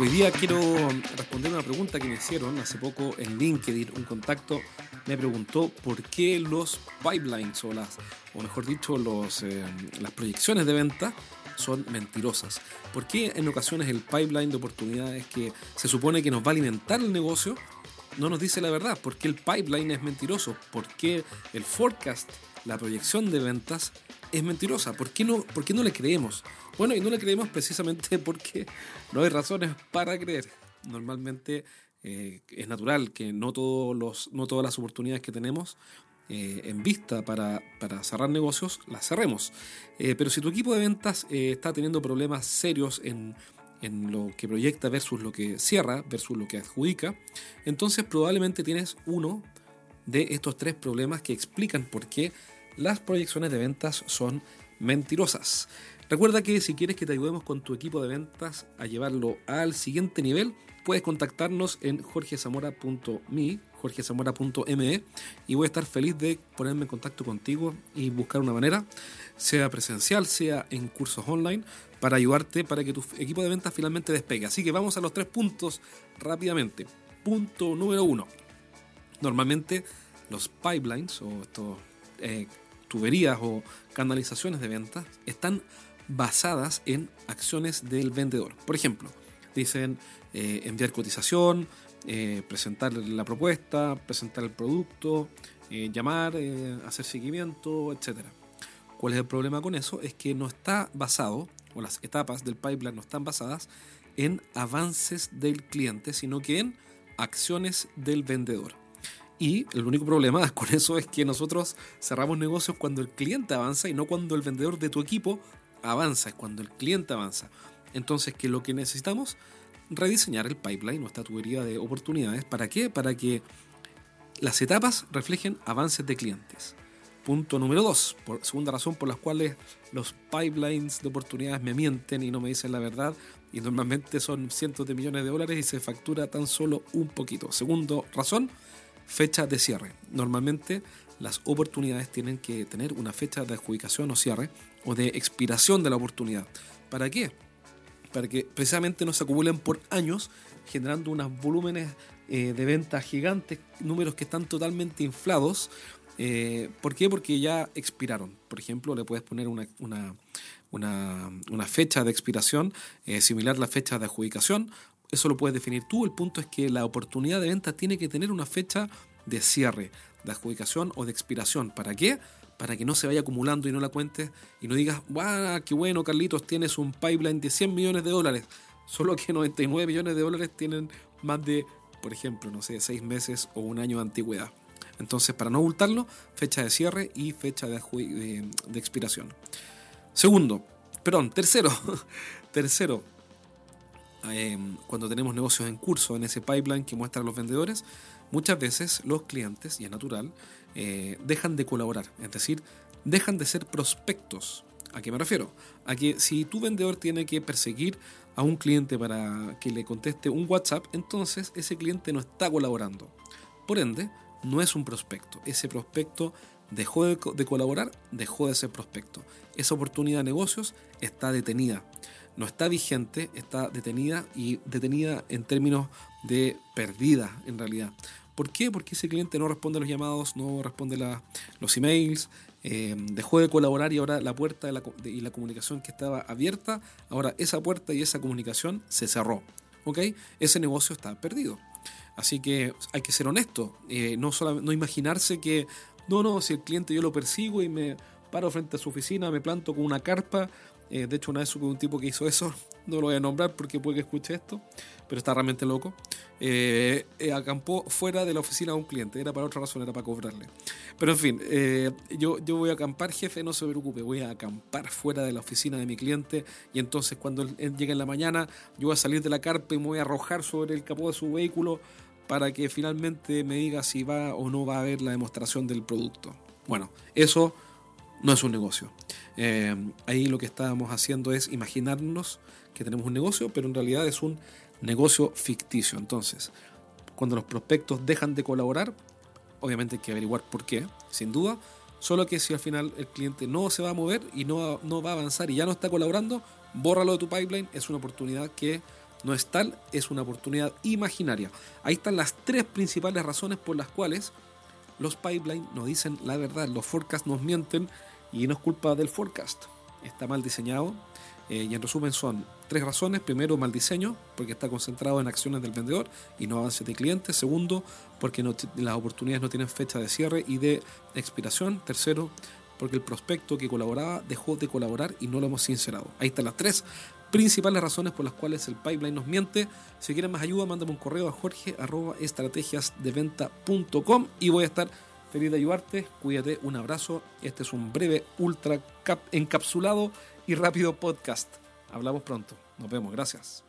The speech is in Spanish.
Hoy día quiero responder una pregunta que me hicieron hace poco en LinkedIn. Un contacto me preguntó por qué los pipelines o las, o mejor dicho, los, eh, las proyecciones de venta son mentirosas. ¿Por qué en ocasiones el pipeline de oportunidades que se supone que nos va a alimentar el negocio no nos dice la verdad? ¿Por qué el pipeline es mentiroso? ¿Por qué el forecast, la proyección de ventas, es mentirosa? ¿Por qué no, por qué no le creemos? Bueno, y no le creemos precisamente porque no hay razones para creer. Normalmente eh, es natural que no, todos los, no todas las oportunidades que tenemos eh, en vista para, cerrar negocios, las cerremos. Eh, pero si tu equipo de ventas está teniendo problemas serios en, en lo que proyecta versus lo que cierra, versus lo que adjudica, entonces probablemente tienes uno de estos tres problemas que explican por qué las proyecciones de ventas son mentirosas. Recuerda que si quieres que te ayudemos con tu equipo de ventas a llevarlo al siguiente nivel, puedes contactarnos en jorgezamora.me, jorgezamora.me y voy a estar feliz de ponerme en contacto contigo y buscar una manera, sea presencial, sea en cursos online, para ayudarte para que tu equipo de ventas finalmente despegue. Así que vamos a los tres puntos rápidamente. Punto número uno. Normalmente los pipelines o estos eh, tuberías o canalizaciones de ventas están basadas en acciones del vendedor. Por ejemplo, dicen eh, enviar cotización, eh, presentar la propuesta, presentar el producto, llamar, hacer seguimiento, etc. ¿Cuál es el problema con eso? Es que no está basado, o las etapas del pipeline no están basadas en avances del cliente, sino que en acciones del vendedor. Y el único problema con eso es que nosotros cerramos negocios cuando el cliente avanza y no cuando el vendedor de tu equipo avanza, es cuando el cliente avanza. Entonces, ¿qué es lo que necesitamos? Rediseñar el pipeline, nuestra tubería de oportunidades. ¿Para qué? Para que las etapas reflejen avances de clientes. Punto número dos, segunda razón por la cual los pipelines de oportunidades me mienten y no me dicen la verdad, y normalmente son cientos de millones de dólares y se factura tan solo un poquito. Segundo razón, fecha de cierre. Normalmente las oportunidades tienen que tener una fecha de adjudicación o cierre o de expiración de la oportunidad. ¿Para qué? Para que precisamente no se acumulen por años generando unos volúmenes eh, de ventas gigantes, números que están totalmente inflados. Eh, ¿Por qué? Porque ya expiraron. Por ejemplo, le puedes poner una, una, fecha de expiración eh, similar a la fecha de adjudicación. Eso lo puedes definir tú. El punto es que la oportunidad de venta tiene que tener una fecha de cierre, de adjudicación o de expiración. ¿Para qué? Para que no se vaya acumulando y no la cuentes y no digas, ¡guau! ¡Qué bueno, Carlitos! Tienes un pipeline de 100 millones de dólares. Solo que 99 millones de dólares tienen más de, por ejemplo, no sé, 6 meses o un año de antigüedad. Entonces, para no ocultarlo, fecha de cierre y fecha de, de expiración. Segundo, perdón, tercero, tercero, em, cuando tenemos negocios en curso en ese pipeline que muestran los vendedores, muchas veces los clientes, y es natural, eh, dejan de colaborar, es decir, dejan de ser prospectos. ¿A qué me refiero? A que si tu vendedor tiene que perseguir a un cliente para que le conteste un WhatsApp, entonces ese cliente no está colaborando. Por ende, no es un prospecto. Ese prospecto dejó de, colaborar, dejó de ser prospecto. Esa oportunidad de negocios está detenida. No está vigente, está detenida y detenida en términos de perdida en realidad. ¿Por qué? Porque ese cliente no responde a los llamados, no responde a los emails, eh, dejó de colaborar y ahora la puerta y la comunicación que estaba abierta, ahora esa puerta y esa comunicación se cerró. ¿Ok? Ese negocio está perdido. Así que hay que ser honesto, eh, no, solo, no imaginarse que, no, no, si el cliente yo lo persigo y me paro frente a su oficina, me planto con una carpa, eh, de hecho una vez supe un tipo que hizo eso, no lo voy a nombrar porque puede que escuche esto, pero está realmente loco. Eh, eh, acampó fuera de la oficina de un cliente, era para otra razón, era para cobrarle. Pero en fin, eh, yo, yo voy a acampar, jefe, no se preocupe, voy a acampar fuera de la oficina de mi cliente y entonces cuando él, llegue en la mañana, yo voy a salir de la carpa y me voy a arrojar sobre el capó de su vehículo para que finalmente me diga si va o no va a haber la demostración del producto. Bueno, eso no es un negocio. ahí lo que estábamos haciendo es imaginarnos que tenemos un negocio, pero en realidad es un negocio ficticio. Entonces, cuando los prospectos dejan de colaborar, obviamente hay que averiguar por qué, sin duda. Solo que si al final el cliente no se va a mover y no, no va a avanzar y ya no está colaborando, bórralo de tu pipeline. Es una oportunidad que no es tal, es una oportunidad imaginaria. Ahí están las tres principales razones por las cuales los pipelines nos dicen la verdad, los forecasts nos mienten y no es culpa del forecast. Está mal diseñado eh, y en resumen son tres razones. Primero, mal diseño, porque está concentrado en acciones del vendedor y no avances de clientes. Segundo, porque las oportunidades no tienen fecha de cierre y de expiración. Tercero, porque el prospecto que colaboraba dejó de colaborar y no lo hemos sincerado. Ahí están las tres principales razones por las cuales el pipeline nos miente. Si quieren más ayuda, mándame un correo a jorge.estrategiasdeventa.com y voy a estar feliz de ayudarte. Cuídate, un abrazo. Este es un breve, ultra encapsulado y rápido podcast. Hablamos pronto. Nos vemos. Gracias.